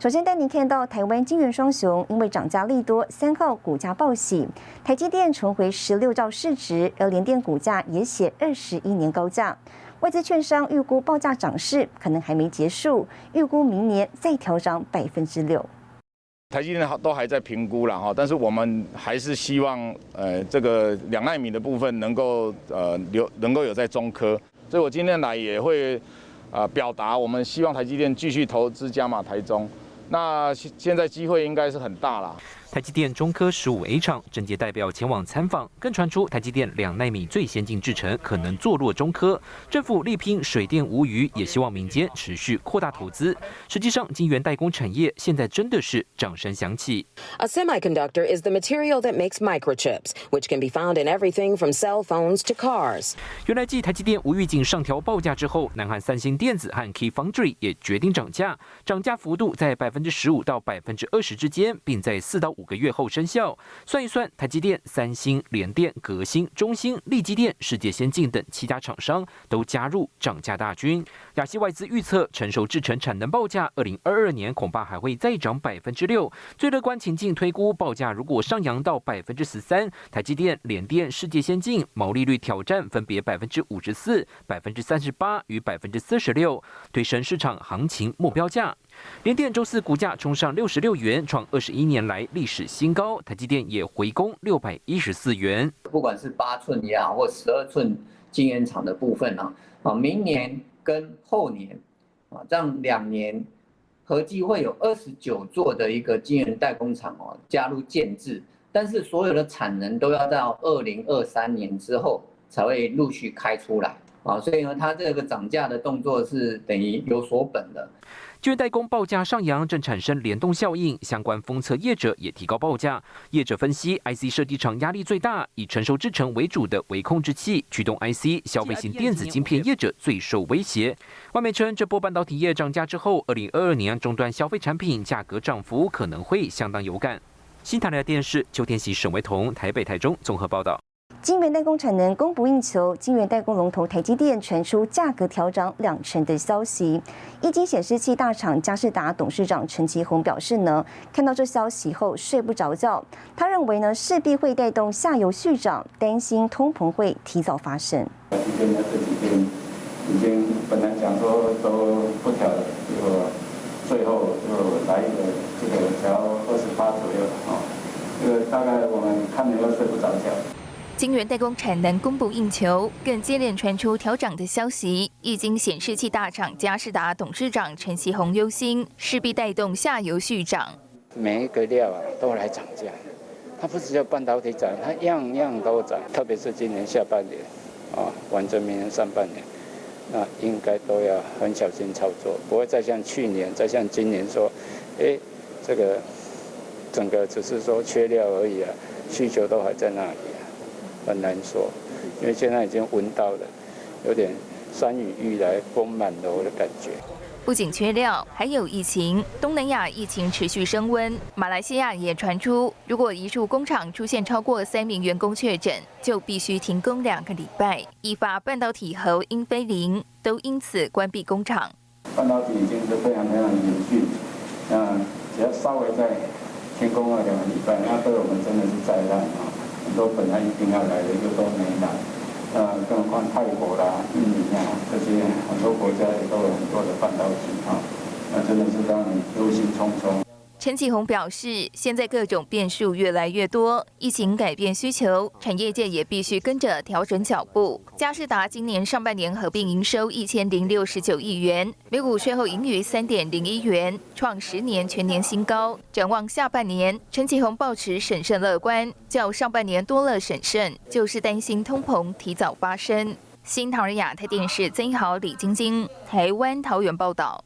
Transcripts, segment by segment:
首先带您看到台湾金元双雄因为涨价利多，三号股价暴喜，台积电重回十六兆市值，而联电股价也写二十一年高价。外资券商预估报价涨势可能还没结束，预估明年再调涨百分之六。台积电都还在评估了哈，但是我们还是希望呃这个两纳米的部分能够呃留能够有在中科，所以我今天来也会啊表达我们希望台积电继续投资加码台中。那现现在机会应该是很大了。台积电中科十五 A 厂，政界代表前往参访，更传出台积电两纳米最先进制程可能坐落中科。政府力拼水电无虞，也希望民间持续扩大投资。实际上，晶圆代工产业现在真的是掌声响起。A semiconductor is the material that makes microchips, which can be found in everything from cell phones to cars. 原来继台积电无预警上调报价之后，南韩三星电子和 Key Foundry 也决定涨价，涨价幅度在百分之十五到百分之二十之间，并在四到五个月后生效。算一算，台积电、三星、联电、革新、中兴、力积电、世界先进等七家厂商都加入涨价大军。亚细外资预测，成熟制程产能报价，二零二二年恐怕还会再涨百分之六。最乐观情境推估，报价如果上扬到百分之十三，台积电、联电、世界先进毛利率挑战分别百分之五十四、百分之三十八与百分之四十六，推升市场行情目标价。联电周四股价冲上六十六元，创二十一年来历史新高。台积电也回攻六百一十四元。不管是八寸也好，或十二寸晶圆厂的部分呢，啊，明年跟后年啊，这样两年合计会有二十九座的一个晶圆代工厂哦加入建制，但是所有的产能都要到二零二三年之后才会陆续开出来啊，所以呢，它这个涨价的动作是等于有所本的。晶圆代工报价上扬，正产生联动效应，相关封测业者也提高报价。业者分析，IC 设计厂压力最大，以成熟制程为主的微控制器、驱动 IC、消费型电子晶片业者最受威胁。外媒称，这波半导体业涨价之后，二零二二年终端消费产品价格涨幅可能会相当有感。新台的电视邱天喜、沈维彤台北、台中综合报道。晶圆代工产能供不应求，晶圆代工龙头台积电传出价格调涨两成的消息。一晶显示器大厂嘉士达董事长陈其宏表示呢，看到这消息后睡不着觉。他认为呢，势必会带动下游续涨，担心通膨会提早发生。台积电这几天已经本来讲说都不调了，结果最后就来一个这个调二十八左右啊，这个大概我们看了又睡不着觉。晶圆代工产能供不应求，更接连传出调涨的消息。易经显示器大厂嘉士达董事长陈其宏忧心，势必带动下游续涨。每一个料啊都来涨价，它不只叫半导体涨，它样样都涨。特别是今年下半年，啊，完成明年上半年，那应该都要很小心操作，不会再像去年、再像今年说，哎，这个整个只是说缺料而已啊，需求都还在那里。很难说，因为现在已经闻到了，有点山雨欲来风满楼的感觉。不仅缺料，还有疫情。东南亚疫情持续升温，马来西亚也传出，如果一处工厂出现超过三名员工确诊，就必须停工两个礼拜，引发半导体和英飞凌都因此关闭工厂。半导体已经是非常非常严峻，那只要稍微再停工了两个礼拜，那对我们真的是灾难啊！很多本来一定要来的又都没来，那，更何况泰国啦、印尼啊这些很多国家也都有很多的半导体啊，那真的是让人忧心忡忡。陈启宏表示，现在各种变数越来越多，疫情改变需求，产业界也必须跟着调整脚步。嘉士达今年上半年合并营收一千零六十九亿元，每股税后盈余三点零一元，创十年全年新高。展望下半年，陈启宏保持审慎乐观，较上半年多了审慎，就是担心通膨提早发生。新唐人亚太电视曾豪、李晶晶，台湾桃园报道。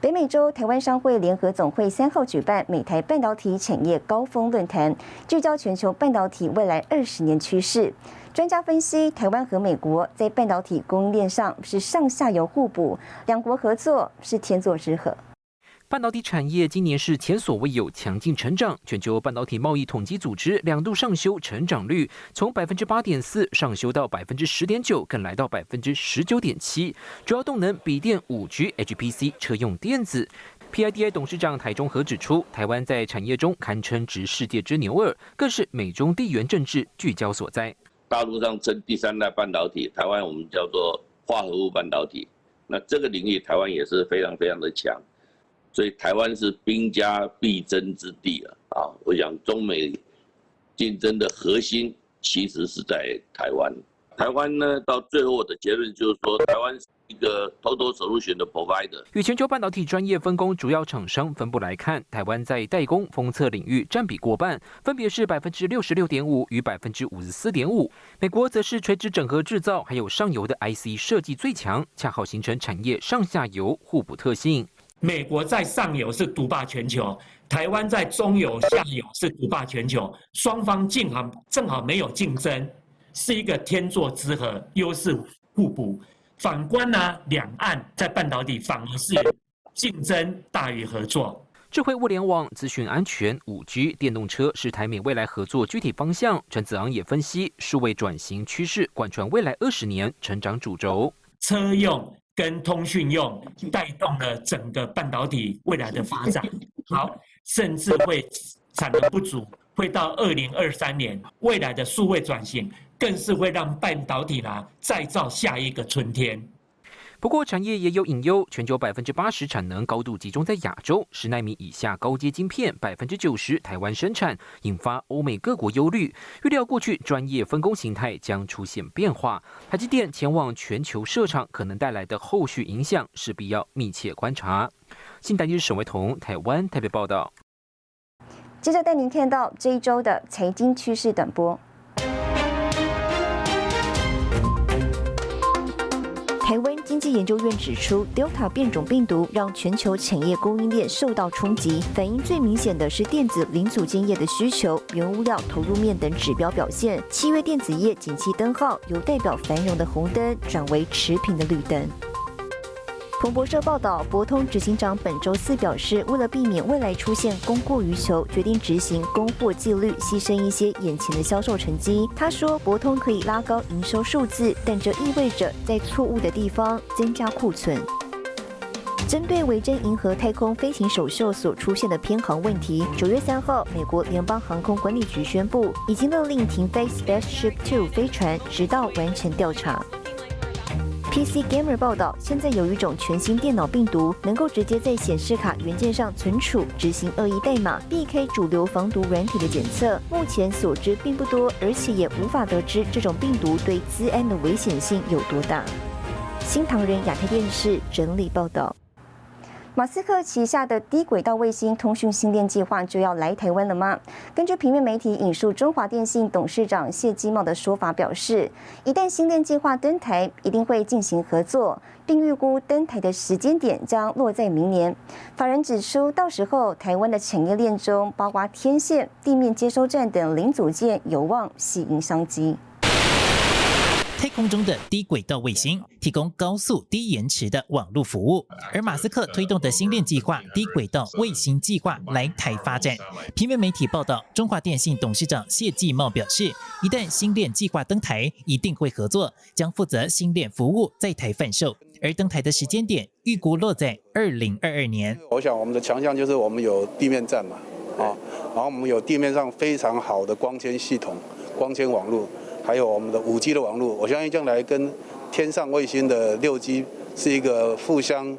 北美洲台湾商会联合总会三号举办美台半导体产业高峰论坛，聚焦全球半导体未来二十年趋势。专家分析，台湾和美国在半导体供应链上是上下游互补，两国合作是天作之合。半导体产业今年是前所未有强劲成长。全球半导体贸易统计组织两度上修成长率，从百分之八点四上修到百分之十点九，更来到百分之十九点七。主要动能笔电、五 G、HPC、车用电子。PIDI 董事长台中和指出，台湾在产业中堪称值世界之牛耳，更是美中地缘政治聚焦所在。大陆上称第三代半导体，台湾我们叫做化合物半导体。那这个领域，台湾也是非常非常的强。所以台湾是兵家必争之地啊！啊，我想中美竞争的核心其实是在台湾。台湾呢，到最后的结论就是说，台湾是一个 total solution 的 provider。与全球半导体专业分工主要厂商分布来看，台湾在代工封测领域占比过半，分别是百分之六十六点五与百分之五十四点五。美国则是垂直整合制造还有上游的 IC 设计最强，恰好形成产业上下游互补特性。美国在上游是独霸全球，台湾在中游、下游是独霸全球，双方正好正好没有竞争，是一个天作之合，优势互补。反观呢，两岸在半导体反而是竞争大于合作。智慧物联网、资讯安全、五 G、电动车是台美未来合作具体方向。陈子昂也分析，数位转型趋势贯穿未来二十年成长主轴，车用。跟通讯用带动了整个半导体未来的发展，好，甚至会产能不足，会到二零二三年未来的数位转型，更是会让半导体呢再造下一个春天。不过，产业也有隐忧，全球百分之八十产能高度集中在亚洲，十纳米以下高阶晶片百分之九十台湾生产，引发欧美各国忧虑。预料过去专业分工形态将出现变化，台积电前往全球设厂可能带来的后续影响，势必要密切观察。新台记沈维彤，台湾台北报道。接着带您看到这一周的财经趋势短波。台湾经济研究院指出，Delta 变种病毒让全球产业供应链受到冲击，反应最明显的是电子零组件业的需求、原物料投入面等指标表现。七月电子业景气灯号由代表繁荣的红灯转为持平的绿灯。彭博社报道，博通执行长本周四表示，为了避免未来出现供过于求，决定执行供货纪律，牺牲一些眼前的销售成绩。他说，博通可以拉高营收数字，但这意味着在错误的地方增加库存。针对维珍银河太空飞行首秀所出现的偏航问题，九月三号，美国联邦航空管理局宣布，已经勒令停飞 Spaceship Two 飞船，直到完成调查。PC Gamer 报道，现在有一种全新电脑病毒，能够直接在显示卡元件上存储、执行恶意代码，避开主流防毒软体的检测。目前所知并不多，而且也无法得知这种病毒对资安的危险性有多大。新唐人亚太电视整理报道。马斯克旗下的低轨道卫星通讯星链计划就要来台湾了吗？根据平面媒体引述中华电信董事长谢基茂的说法表示，一旦星链计划登台，一定会进行合作，并预估登台的时间点将落在明年。法人指出，到时候台湾的产业链中，包括天线、地面接收站等零组件，有望吸引商机。太空中的低轨道卫星提供高速低延迟的网络服务，而马斯克推动的星链计划低轨道卫星计划来台发展。平面媒体报道，中华电信董事长谢继茂表示，一旦星链计划登台，一定会合作，将负责星链服务在台贩售。而登台的时间点预估落在二零二二年。我想我们的强项就是我们有地面站嘛，啊，然后我们有地面上非常好的光纤系统、光纤网络。还有我们的五 G 的网络，我相信将来跟天上卫星的六 G 是一个互相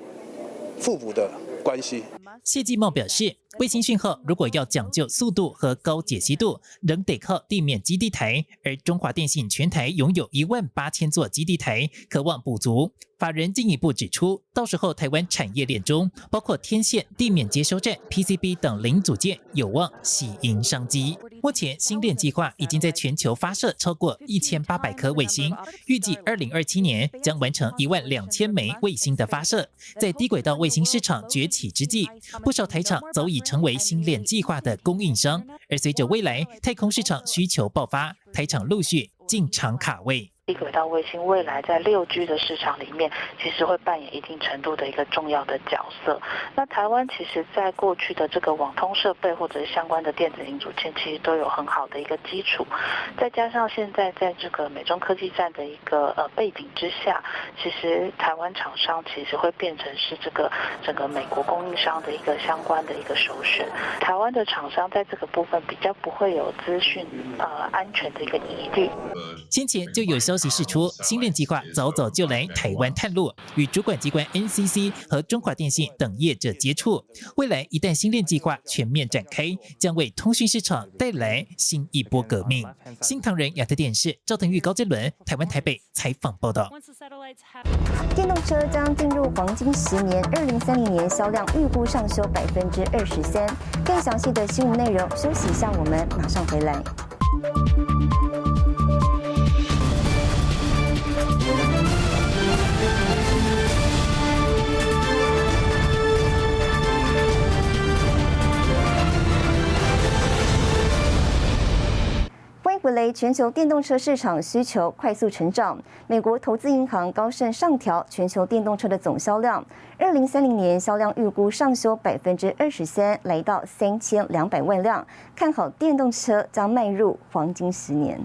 互补的关系。谢继茂表示，卫星讯号如果要讲究速度和高解析度，仍得靠地面基地台，而中华电信全台拥有一万八千座基地台，渴望补足。法人进一步指出，到时候台湾产业链中，包括天线、地面接收站、PCB 等零组件，有望喜迎商机。目前，星链计划已经在全球发射超过一千八百颗卫星，预计二零二七年将完成一万两千枚卫星的发射。在低轨道卫星市场崛起之际，不少台厂早已成为星链计划的供应商。而随着未来太空市场需求爆发，台厂陆续。进场卡位。低轨道卫星未来在六 G 的市场里面，其实会扮演一定程度的一个重要的角色。那台湾其实在过去的这个网通设备或者是相关的电子零组件，其实都有很好的一个基础。再加上现在在这个美中科技战的一个呃背景之下，其实台湾厂商其实会变成是这个整个美国供应商的一个相关的一个首选。台湾的厂商在这个部分比较不会有资讯呃安全的一个疑虑。先前就有消。其释出，新链计划早早就来台湾探路，与主管机关 NCC 和中华电信等业者接触。未来一旦新链计划全面展开，将为通讯市场带来新一波革命。新唐人亚特电视赵腾玉、高杰伦，台湾台北采访报道。电动车将进入黄金十年，二零三零年销量预估上修百分之二十三。更详细的新闻内容，休息一下，我们马上回来。未来全球电动车市场需求快速成长，美国投资银行高盛上调全球电动车的总销量，二零三零年销量预估上修百分之二十三，来到三千两百万辆，看好电动车将迈入黄金十年。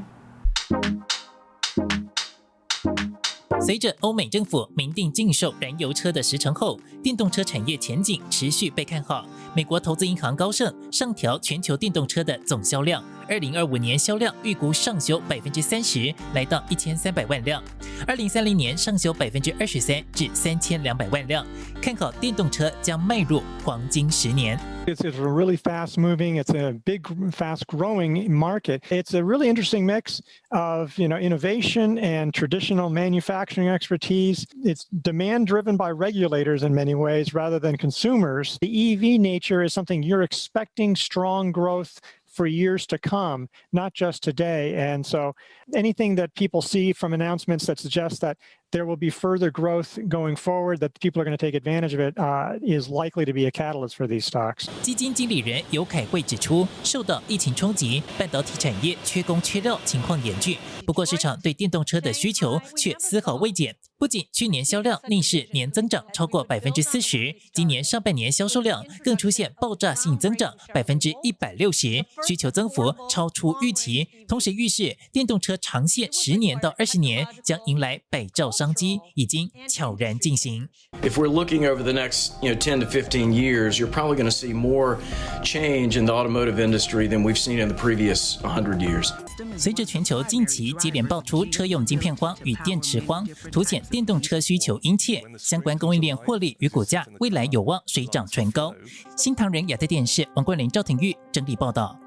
随着欧美政府明定禁售燃油车的时程后，电动车产业前景持续被看好。美国投资银行高盛上调全球电动车的总销量，二零二五年销量预估上修百分之三十，来到一千三百万辆；二零三零年上修百分之二十三至三千两百万辆，看好电动车将迈入黄金十年。It's, it's a really fast moving, it's a big, fast growing market. It's a really interesting mix of you know innovation and traditional manufacturing expertise. It's demand driven by regulators in many ways rather than consumers. The EV nature is something you're expecting strong growth for years to come, not just today. And so anything that people see from announcements that suggest that there will be further growth going forward, that people are going to take advantage of it, uh, is likely to be a catalyst for these stocks. 基金经理人尤凯慧指出，受到疫情冲击，半导体产业缺工缺料情况严峻。不过，市场对电动车的需求却丝毫未减。 不仅去年销量逆势年增长超过百分之四十，今年上半年销售量更出现爆炸性增长百分之一百六十，需求增幅超出预期。同时预示电动车长线十年到二十年将迎来百兆商。机已经悄然进行。If we're looking over the next, you know, 10 to 15 years, you're probably going to see more change in the automotive industry than we've seen in the previous 100 years. 随着全球近期接连爆出车用晶片荒与电池荒，凸显电动车需求殷切，相关供应链获利与股价未来有望水涨船高。新唐人亚太电视王冠林、赵廷玉整理报道。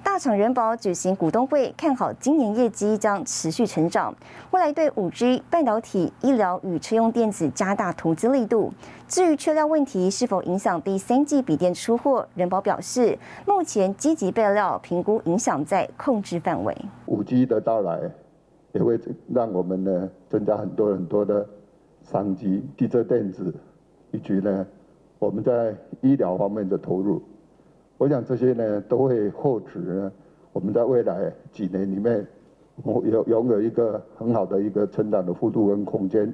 大厂人保举行股东会，看好今年业绩将持续成长。未来对五 G、半导体、医疗与车用电子加大投资力度。至于缺料问题是否影响第三季笔电出货，人保表示，目前积极备料，评估影响在控制范围。五 G 的到来也会让我们呢增加很多很多的商机，汽车电子以及呢我们在医疗方面的投入。我想这些呢都会获取呢，我们在未来几年里面，有拥有一个很好的一个成长的幅度跟空间。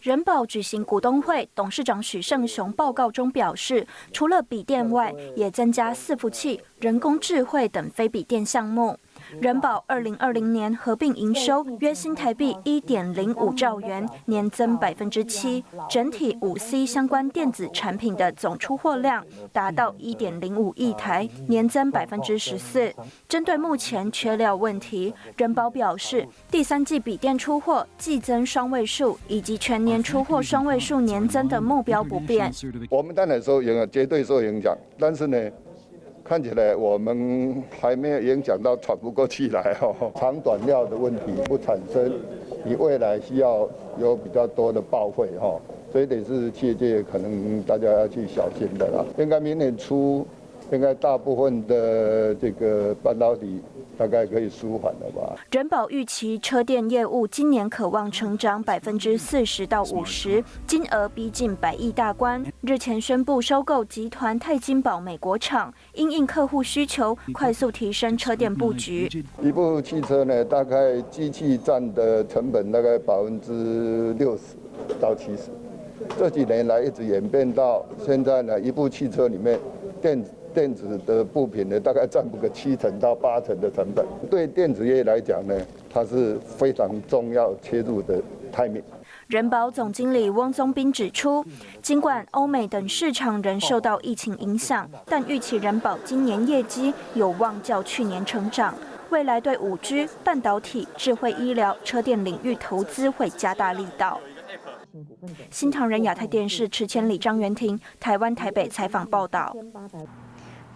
人保举行股东会，董事长许胜雄报告中表示，除了笔电外，也增加伺服器、人工智慧等非笔电项目。人保二零二零年合并营收约新台币一点零五兆元，年增百分之七。整体五 C 相关电子产品的总出货量达到一点零五亿台，年增百分之十四。针对目前缺料问题，人保表示，第三季笔电出货季增双位数，以及全年出货双位数年增的目标不变。我们当然受影响，绝对受影响，但是呢？看起来我们还没有影响到喘不过气来哦，长短料的问题不产生，你未来需要有比较多的报废哈，所以得是切界，可能大家要去小心的啦。应该明年初应该大部分的这个半导体大概可以舒缓了吧。人保预期车电业务今年可望成长百分之四十到五十，金额逼近百亿大关。日前宣布收购集团泰金宝美国厂，因应客户需求，快速提升车电布局。一部汽车呢，大概机器占的成本大概百分之六十到七十。这几年来一直演变到现在呢，一部汽车里面电电子的部品呢，大概占不个七成到八成的成本。对电子业来讲呢，它是非常重要切入的 timing。人保总经理汪宗斌指出，尽管欧美等市场仍受到疫情影响，但预期人保今年业绩有望较去年成长。未来对五 G、半导体、智慧医疗、车电领域投资会加大力道。新唐人亚太电视池千里张元婷，台湾台北采访报道。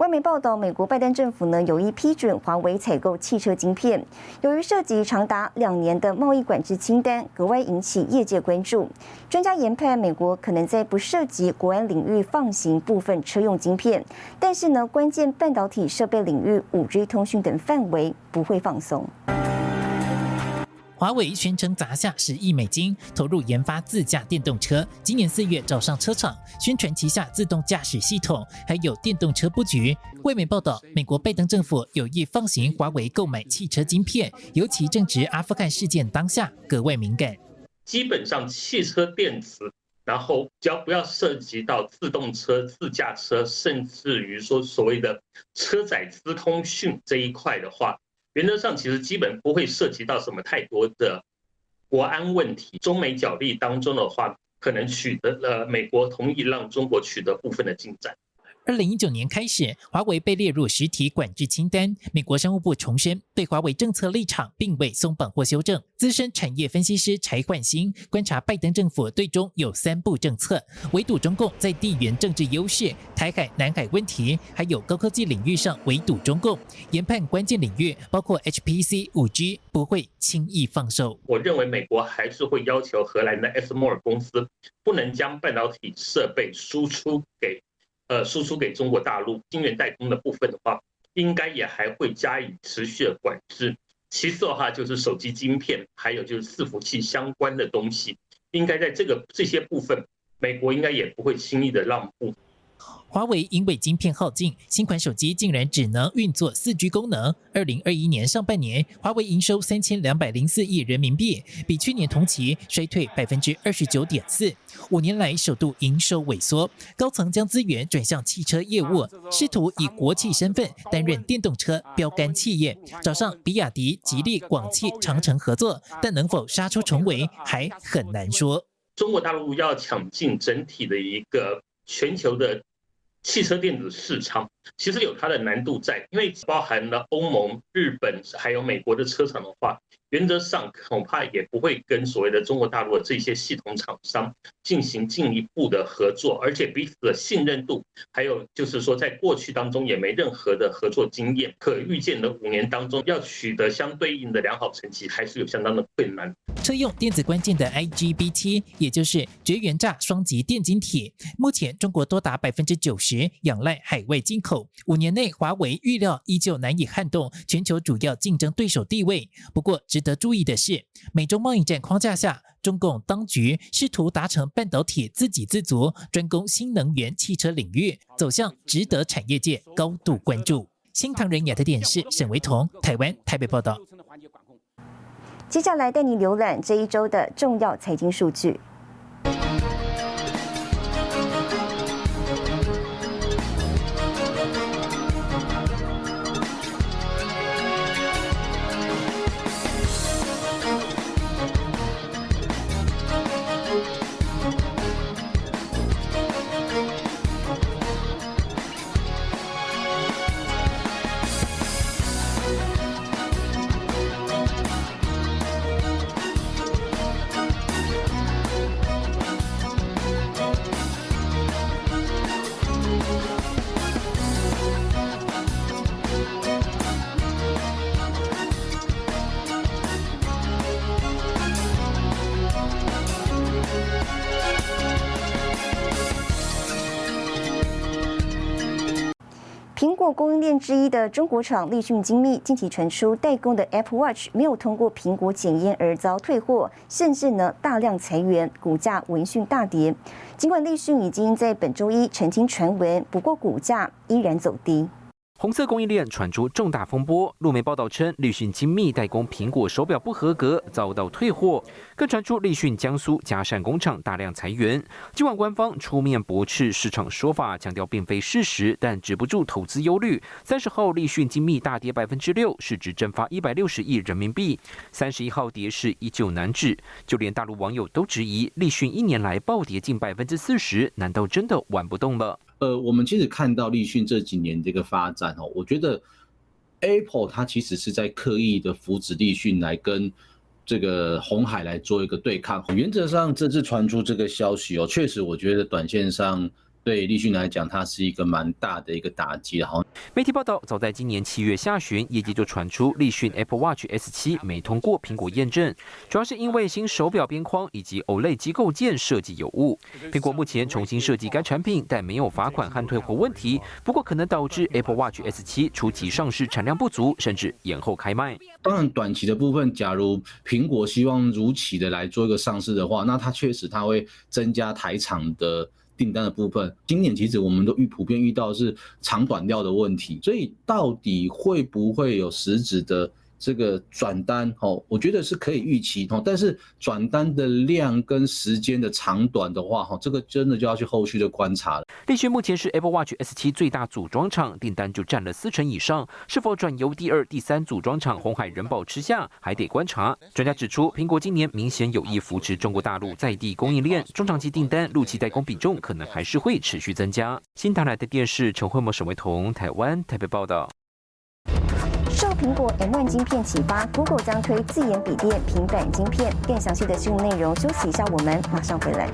外媒报道，美国拜登政府呢有意批准华为采购汽车晶片，由于涉及长达两年的贸易管制清单，格外引起业界关注。专家研判，美国可能在不涉及国安领域放行部分车用晶片，但是呢，关键半导体设备领域、五 G 通讯等范围不会放松。华为宣称砸下十亿美金投入研发自驾电动车，今年四月找上车厂，宣传旗下自动驾驶系统还有电动车布局。外媒报道，美国拜登政府有意放行华为购买汽车晶片，尤其正值阿富汗事件当下，格外敏感。基本上汽车电子，然后只要不要涉及到自动车、自驾车，甚至于说所谓的车载资通讯这一块的话。原则上，其实基本不会涉及到什么太多的国安问题。中美角力当中的话，可能取得了美国同意让中国取得部分的进展。二零一九年开始，华为被列入实体管制清单。美国商务部重申，对华为政策立场并未松绑或修正。资深产业分析师柴焕新观察，拜登政府对中有三步政策：围堵中共在地缘政治优势、台海、南海问题，还有高科技领域上围堵中共。研判关键领域包括 HPC、五 G，不会轻易放手。我认为美国还是会要求荷兰的 S 摩尔公司不能将半导体设备输出给。呃，输出给中国大陆晶圆代工的部分的话，应该也还会加以持续的管制。其次的话，就是手机晶片，还有就是伺服器相关的东西，应该在这个这些部分，美国应该也不会轻易的让步。华为因为晶片耗尽，新款手机竟然只能运作四 G 功能。二零二一年上半年，华为营收三千两百零四亿人民币，比去年同期衰退百分之二十九点四。五年来首度营收萎缩，高层将资源转向汽车业务，试图以国企身份担任电动车标杆企业，找上比亚迪、吉利、广汽、长城合作，但能否杀出重围还很难说。中国大陆要抢进整体的一个全球的。汽车电子市场其实有它的难度在，因为包含了欧盟、日本还有美国的车厂的话。原则上恐怕也不会跟所谓的中国大陆的这些系统厂商进行进一步的合作，而且彼此的信任度，还有就是说在过去当中也没任何的合作经验，可预见的五年当中要取得相对应的良好成绩，还是有相当的困难。车用电子关键的 IGBT，也就是绝缘栅双极电晶体，目前中国多达百分之九十仰赖海外进口，五年内华为预料依旧难以撼动全球主要竞争对手地位。不过值得注意的是，美中贸易战框架下，中共当局试图达成半导体自给自足，专攻新能源汽车领域，走向值得产业界高度关注。新唐人亚太电视沈维彤，台湾台北报道。接下来带你浏览这一周的重要财经数据。之一的中国厂立讯精密近期传出代工的 Apple Watch 没有通过苹果检验而遭退货，甚至呢大量裁员，股价闻讯大跌。尽管立讯已经在本周一澄清传闻，不过股价依然走低。红色供应链传出重大风波，路媒报道称，立讯精密代工苹果手表不合格，遭到退货。更传出立讯江苏嘉善工厂大量裁员。尽管官方出面驳斥市场说法，强调并非事实，但止不住投资忧虑。三十号，立讯精密大跌百分之六，市值蒸发一百六十亿人民币。三十一号，跌势依旧难止，就连大陆网友都质疑，立讯一年来暴跌近百分之四十，难道真的玩不动了？呃，我们其实看到立讯这几年这个发展哦，我觉得 Apple 它其实是在刻意的扶持立讯来跟这个红海来做一个对抗。原则上，这次传出这个消息哦，确实我觉得短线上。对立讯来讲，它是一个蛮大的一个打击。好，媒体报道，早在今年七月下旬，业界就传出立讯 Apple Watch S7 没通过苹果验证，主要是因为新手表边框以及 OLED 机构件设计有误。苹果目前重新设计该产品，但没有罚款和退货问题，不过可能导致 Apple Watch S7 初期上市产量不足，甚至延后开卖。当然，短期的部分，假如苹果希望如期的来做一个上市的话，那它确实它会增加台厂的。订单的部分，今年其实我们都遇普遍遇到是长短料的问题，所以到底会不会有实质的？这个转单哦，我觉得是可以预期哦，但是转单的量跟时间的长短的话哈，这个真的就要去后续的观察了。立讯目前是 Apple Watch S7 最大组装厂，订单就占了四成以上，是否转由第二、第三组装厂红海人保吃下，还得观察。专家指出，苹果今年明显有意扶持中国大陆在地供应链，中长期订单、陆期代工比重可能还是会持续增加。新台来的电视陈慧模、沈维彤，台湾台北报道。受苹果 M1 晶片启发，Google 将推自研笔电、平板晶片。更详细的新闻内容，休息一下，我们马上回来。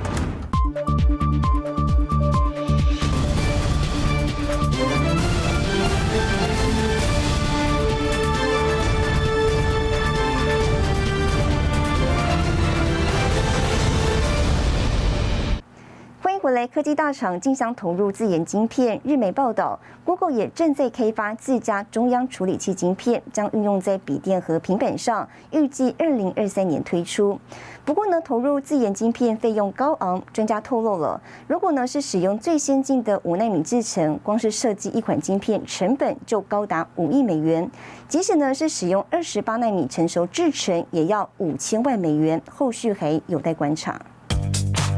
未来科技大厂竞相投入自研晶片。日媒报道，Google 也正在开发自家中央处理器晶片，将运用在笔电和平板上，预计二零二三年推出。不过呢，投入自研晶片费用高昂，专家透露了，如果呢是使用最先进的五纳米制程，光是设计一款晶片成本就高达五亿美元。即使呢是使用二十八纳米成熟制程，也要五千万美元。后续还有待观察。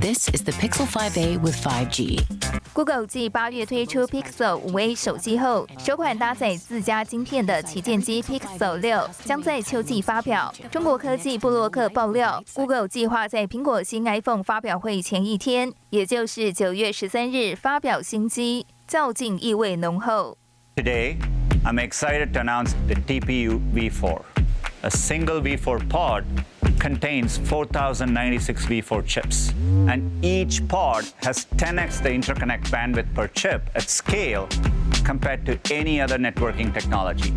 This is the Pixel 5a with 5G. Google 继八月推出 Pixel 5a 手机后，首款搭载自家晶片的旗舰机 Pixel 六将在秋季发表。中国科技布洛克爆料，Google 计划在苹果新 iPhone 发表会前一天，也就是九月十三日发表新机，较劲意味浓厚。Today, I'm excited to announce the TPU V4, a single V4 pod. contains 4096 V4 chips, and each pod has 10x the interconnect bandwidth per chip at scale compared to any other networking technology.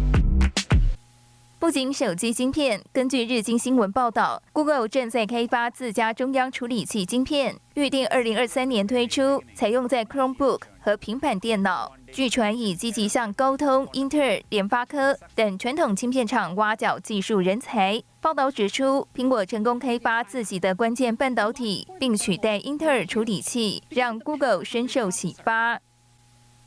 不仅手机晶片，根据日经新闻报道，Google 正在开发自家中央处理器晶片，预定二零二三年推出，采用在 Chromebook 和平板电脑。 据传已积极向高通、英特尔、联发科等传统芯片厂挖角技术人才。报道指出，苹果成功开发自己的关键半导体，并取代英特尔处理器，让 Google 深受启发。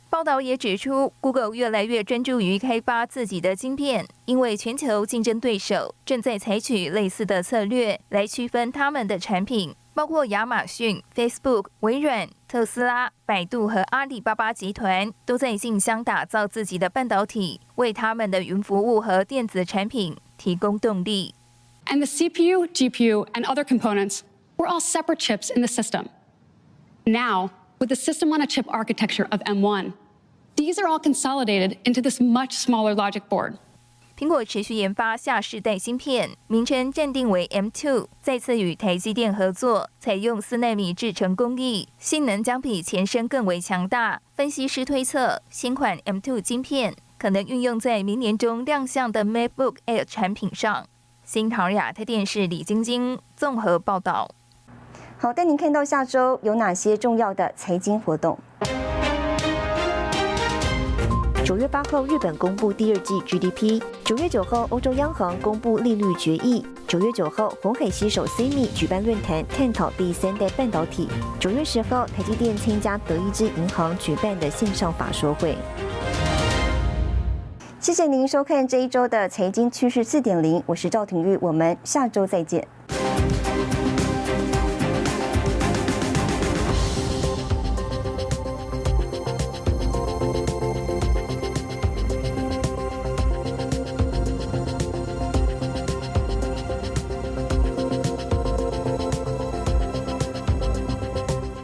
报道也指出，Google 越来越专注于开发自己的晶片，因为全球竞争对手正在采取类似的策略来区分他们的产品，包括亚马逊、Facebook、微软、特斯拉、百度和阿里巴巴集团都在竞相打造自己的半导体，为他们的云服务和电子产品提供动力。And the CPU, GPU, and other components were all separate chips in the system. Now, with the system on a chip architecture of M1, These are all consolidated into this much smaller logic board. 苹果持续研发下世代芯片，名称暂定为 M2，再次与台积电合作，采用四纳米制程工艺，性能将比前身更为强大。分析师推测，新款 M2 晶片可能运用在明年中亮相的 MacBook Air 产品上。新唐亚太电视李晶晶综合报道。好，带您看到下周有哪些重要的财经活动。九月八号，日本公布第二季 GDP。九月九号，欧洲央行公布利率决议。九月九号，红海携手 CMI 举办论坛，探讨第三代半导体。九月十号，台积电参加德意志银行举办的线上法说会。谢谢您收看这一周的财经趋势四点零，我是赵廷玉，我们下周再见。